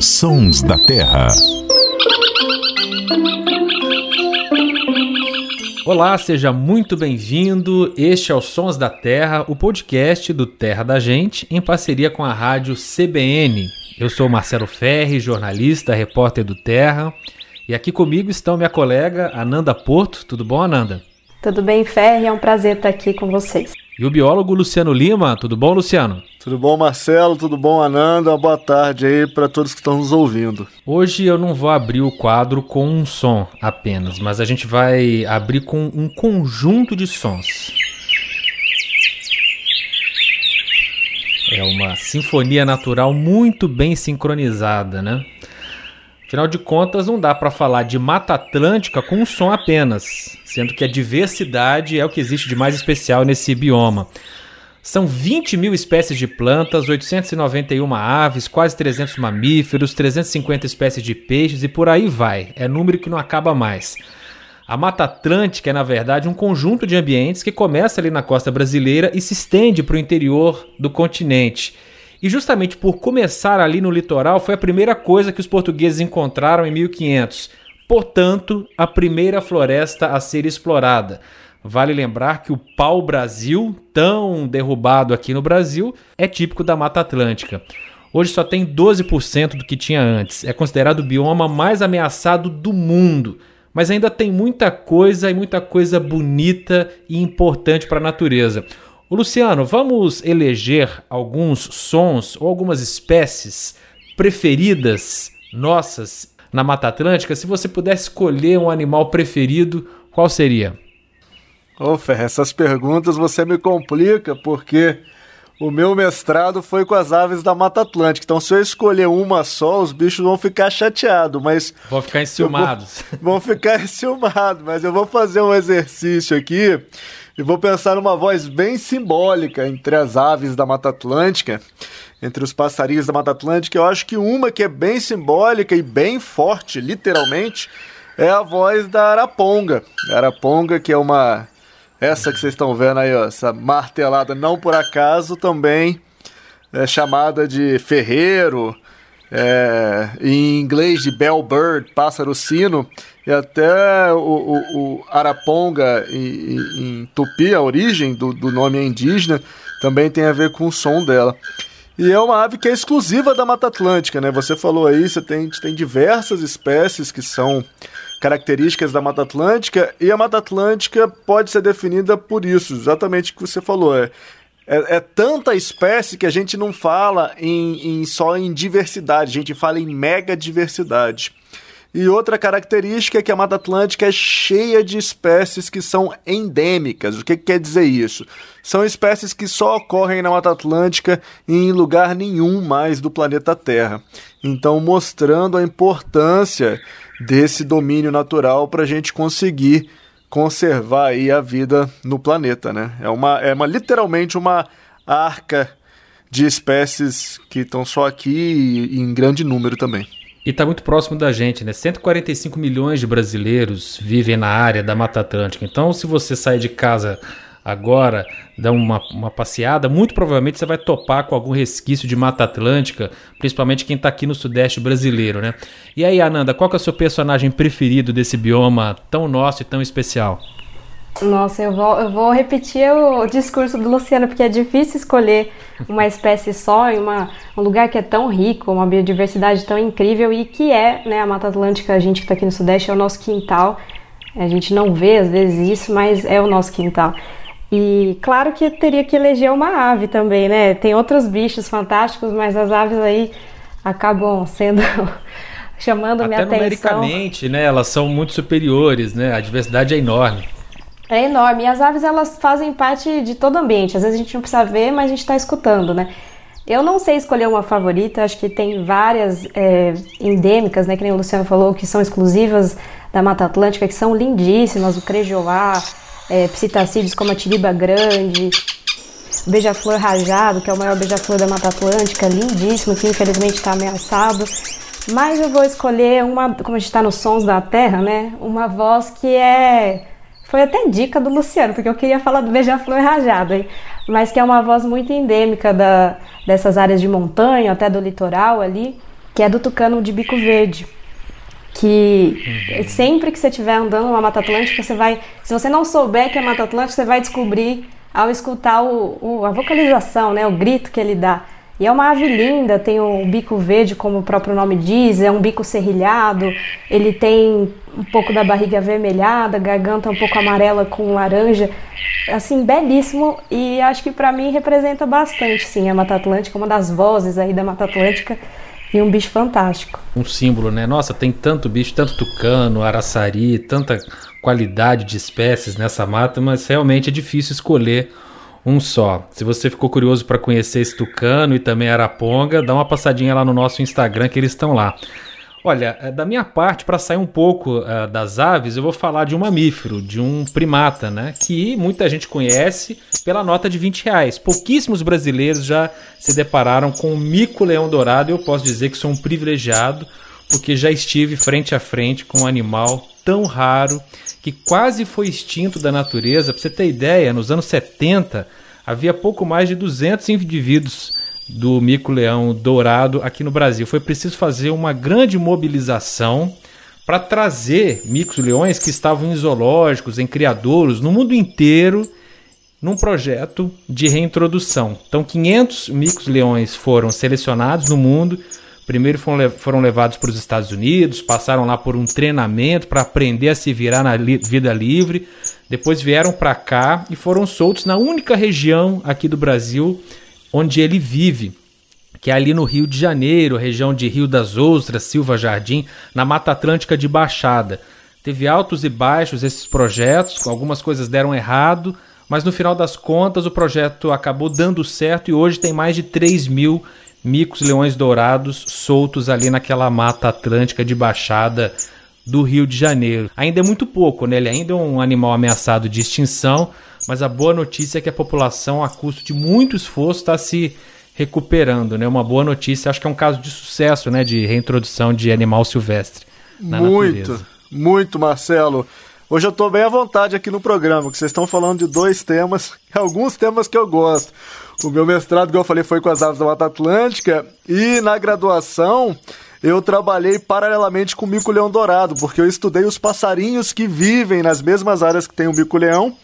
Sons da Terra. Olá, seja muito bem-vindo. Este é o Sons da Terra, o podcast do Terra da Gente, em parceria com a rádio CBN. Eu sou Marcelo Ferri, jornalista, repórter do Terra, e aqui comigo estão minha colega Ananda Porto. Tudo bom, Ananda? Tudo bem, Ferri? É um prazer estar aqui com vocês. E o biólogo Luciano Lima. Tudo bom, Luciano? Tudo bom, Marcelo? Tudo bom, Ananda? Uma boa tarde aí para todos que estão nos ouvindo. Hoje eu não vou abrir o quadro com um som apenas, mas a gente vai abrir com um conjunto de sons. É uma sinfonia natural muito bem sincronizada, né? Afinal de contas, não dá para falar de Mata Atlântica com um som apenas, sendo que a diversidade é o que existe de mais especial nesse bioma. São 20 mil espécies de plantas, 891 aves, quase 300 mamíferos, 350 espécies de peixes e por aí vai. É número que não acaba mais. A Mata Atlântica é, na verdade, um conjunto de ambientes que começa ali na costa brasileira e se estende para o interior do continente. E justamente por começar ali no litoral foi a primeira coisa que os portugueses encontraram em 1500. Portanto, a primeira floresta a ser explorada. Vale lembrar que o pau-brasil, tão derrubado aqui no Brasil, é típico da Mata Atlântica. Hoje só tem 12% do que tinha antes. É considerado o bioma mais ameaçado do mundo. Mas ainda tem muita coisa e muita coisa bonita e importante para a natureza. O Luciano, vamos eleger alguns sons ou algumas espécies preferidas nossas na Mata Atlântica? Se você pudesse escolher um animal preferido, qual seria? Ô, Fer, essas perguntas você me complica porque o meu mestrado foi com as aves da Mata Atlântica. Então, se eu escolher uma só, os bichos vão ficar chateados, mas. Vão ficar enciumados. Vou, vão ficar enciumados, mas eu vou fazer um exercício aqui e vou pensar numa voz bem simbólica entre as aves da Mata Atlântica, entre os passarinhos da Mata Atlântica. Eu acho que uma que é bem simbólica e bem forte, literalmente, é a voz da araponga. Araponga, que é uma essa que vocês estão vendo aí, ó, essa martelada, não por acaso, também é chamada de ferreiro, é, em inglês de bell bird, pássaro sino, e até o, o, o araponga em, em, tupi, a origem do, do nome é indígena, também tem a ver com o som dela. E é uma ave que é exclusiva da Mata Atlântica, né? Você falou aí, você tem, tem diversas espécies que são características da Mata Atlântica, e a Mata Atlântica pode ser definida por isso, exatamente o que você falou. É, é, é tanta espécie que a gente não fala em, em, só em diversidade, a gente fala em mega diversidade. E outra característica é que a Mata Atlântica é cheia de espécies que são endêmicas. O que, que quer dizer isso? São espécies que só ocorrem na Mata Atlântica e em lugar nenhum mais do planeta Terra. Então, mostrando a importância desse domínio natural para a gente conseguir conservar aí a vida no planeta, né? É uma, é uma literalmente uma arca de espécies que estão só aqui e em grande número também. E está muito próximo da gente, né? 145 milhões de brasileiros vivem na área da Mata Atlântica. Então, se você sair de casa agora, dar uma, uma passeada, muito provavelmente você vai topar com algum resquício de Mata Atlântica, principalmente quem está aqui no Sudeste brasileiro, né? E aí, Ananda, qual é o seu personagem preferido desse bioma tão nosso e tão especial? Nossa, eu vou, eu vou repetir o discurso do Luciano, porque é difícil escolher uma espécie só em uma, um lugar que é tão rico, uma biodiversidade tão incrível e que é, né, a Mata Atlântica, a gente que está aqui no Sudeste, é o nosso quintal. A gente não vê às vezes isso, mas é o nosso quintal. E claro que teria que eleger uma ave também, né? Tem outros bichos fantásticos, mas as aves aí acabam sendo chamando Até minha atenção. numericamente, né? Elas são muito superiores, né? A diversidade é enorme. É enorme. E as aves elas fazem parte de todo o ambiente. Às vezes a gente não precisa ver, mas a gente está escutando, né? Eu não sei escolher uma favorita, acho que tem várias é, endêmicas, né? Que nem o Luciano falou, que são exclusivas da Mata Atlântica, que são lindíssimas, o crejoá, é, psitacídeos como a tiriba grande, beija-flor rajado, que é o maior beija-flor da Mata Atlântica, lindíssimo, que infelizmente está ameaçado. Mas eu vou escolher uma, como a gente está nos sons da terra, né? Uma voz que é. Foi até dica do Luciano, porque eu queria falar do beija-flor rajado, hein? mas que é uma voz muito endêmica da, dessas áreas de montanha, até do litoral ali, que é do tucano de bico verde. Que uhum. sempre que você estiver andando numa Mata Atlântica, você vai. Se você não souber que é Mata Atlântica, você vai descobrir ao escutar o, o, a vocalização, né, o grito que ele dá. E é uma ave linda, tem o bico verde, como o próprio nome diz, é um bico serrilhado, ele tem um pouco da barriga avermelhada, garganta um pouco amarela com laranja, assim, belíssimo e acho que para mim representa bastante, sim, a Mata Atlântica, uma das vozes aí da Mata Atlântica e um bicho fantástico. Um símbolo, né? Nossa, tem tanto bicho, tanto tucano, araçari, tanta qualidade de espécies nessa mata, mas realmente é difícil escolher um só. Se você ficou curioso para conhecer esse tucano e também araponga, dá uma passadinha lá no nosso Instagram que eles estão lá. Olha, eh, da minha parte, para sair um pouco uh, das aves, eu vou falar de um mamífero, de um primata, né? Que muita gente conhece pela nota de 20 reais. Pouquíssimos brasileiros já se depararam com o mico-leão dourado e eu posso dizer que sou um privilegiado, porque já estive frente a frente com um animal tão raro que quase foi extinto da natureza. Para você ter ideia, nos anos 70 havia pouco mais de 200 indivíduos do mico-leão dourado aqui no Brasil. Foi preciso fazer uma grande mobilização para trazer micos-leões que estavam em zoológicos, em criadouros, no mundo inteiro, num projeto de reintrodução. Então, 500 micos-leões foram selecionados no mundo Primeiro foram levados para os Estados Unidos, passaram lá por um treinamento para aprender a se virar na li vida livre. Depois vieram para cá e foram soltos na única região aqui do Brasil onde ele vive, que é ali no Rio de Janeiro, região de Rio das Ostras, Silva Jardim, na Mata Atlântica de Baixada. Teve altos e baixos esses projetos, algumas coisas deram errado, mas no final das contas o projeto acabou dando certo e hoje tem mais de 3 mil micos leões dourados soltos ali naquela mata atlântica de baixada do Rio de Janeiro. Ainda é muito pouco, né? Ele ainda é um animal ameaçado de extinção, mas a boa notícia é que a população, a custo de muito esforço, está se recuperando, né? Uma boa notícia, acho que é um caso de sucesso, né? De reintrodução de animal silvestre na muito, natureza. Muito, Marcelo. Hoje eu estou bem à vontade aqui no programa, que vocês estão falando de dois temas, alguns temas que eu gosto. O meu mestrado, como eu falei, foi com as aves da Mata Atlântica e na graduação eu trabalhei paralelamente com o mico-leão dourado, porque eu estudei os passarinhos que vivem nas mesmas áreas que tem o mico-leão.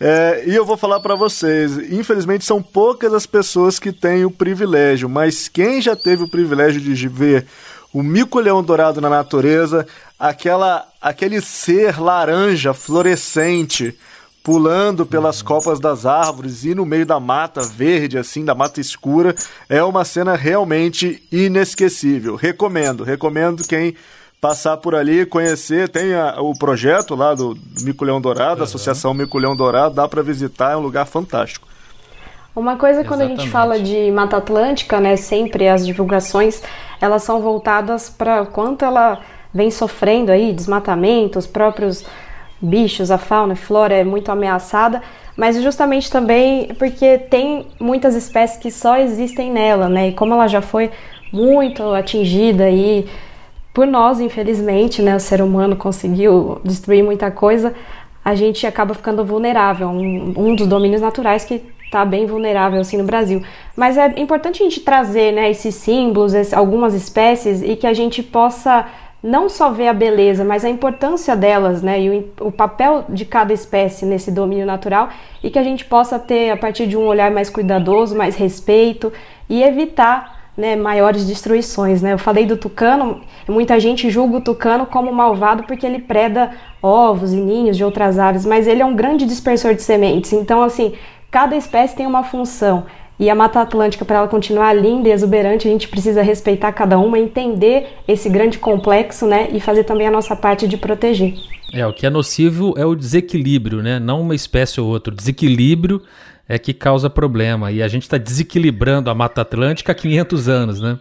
É, e eu vou falar para vocês, infelizmente são poucas as pessoas que têm o privilégio, mas quem já teve o privilégio de ver o mico-leão dourado na natureza, aquela, aquele ser laranja fluorescente, pulando pelas copas das árvores e no meio da mata verde, assim, da mata escura. É uma cena realmente inesquecível. Recomendo, recomendo quem passar por ali, conhecer. Tem a, o projeto lá do Mico Leão Dourado, uhum. Associação Mico Leão Dourado, dá para visitar, é um lugar fantástico. Uma coisa quando Exatamente. a gente fala de Mata Atlântica, né, sempre as divulgações, elas são voltadas para quanto ela vem sofrendo aí, desmatamento, os próprios bichos, a fauna e flora é muito ameaçada, mas justamente também porque tem muitas espécies que só existem nela, né? E como ela já foi muito atingida aí por nós, infelizmente, né? O ser humano conseguiu destruir muita coisa, a gente acaba ficando vulnerável, um, um dos domínios naturais que está bem vulnerável assim no Brasil. Mas é importante a gente trazer, né, esses símbolos, algumas espécies e que a gente possa não só ver a beleza, mas a importância delas, né, e o, o, papel de cada espécie nesse domínio natural, e que a gente possa ter, a partir de um olhar mais cuidadoso, mais respeito e evitar né, maiores destruições. Né? Eu falei do tucano, muita gente julga o tucano como malvado porque ele preda ovos e ninhos de outras aves, mas ele é um grande dispersor de sementes. Então, assim, cada espécie tem uma função. E a Mata Atlântica, para ela continuar linda e exuberante, a gente precisa respeitar cada uma, entender esse grande complexo, né? E fazer também a nossa parte de proteger. É, o que é nocivo é o desequilíbrio, né? Não uma espécie ou outra. O desequilíbrio é que causa problema. E a gente está desequilibrando a Mata Atlântica há 500 anos, né?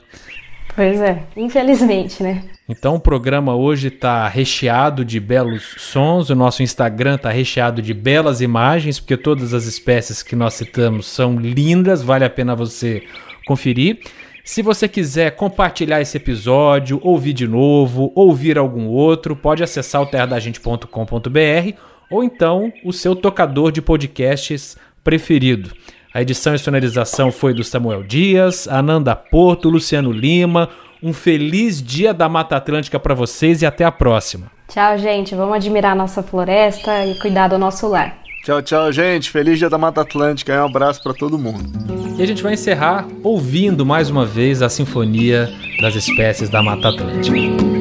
Pois é, infelizmente, né? Então o programa hoje está recheado de belos sons, o nosso Instagram está recheado de belas imagens, porque todas as espécies que nós citamos são lindas, vale a pena você conferir. Se você quiser compartilhar esse episódio, ouvir de novo, ouvir algum outro, pode acessar o terradagente.com.br ou então o seu tocador de podcasts preferido. A edição e sonorização foi do Samuel Dias, Ananda Porto, Luciano Lima. Um feliz dia da Mata Atlântica para vocês e até a próxima. Tchau, gente. Vamos admirar a nossa floresta e cuidar do nosso lar. Tchau, tchau, gente. Feliz dia da Mata Atlântica. Um abraço para todo mundo. E a gente vai encerrar ouvindo mais uma vez a Sinfonia das Espécies da Mata Atlântica.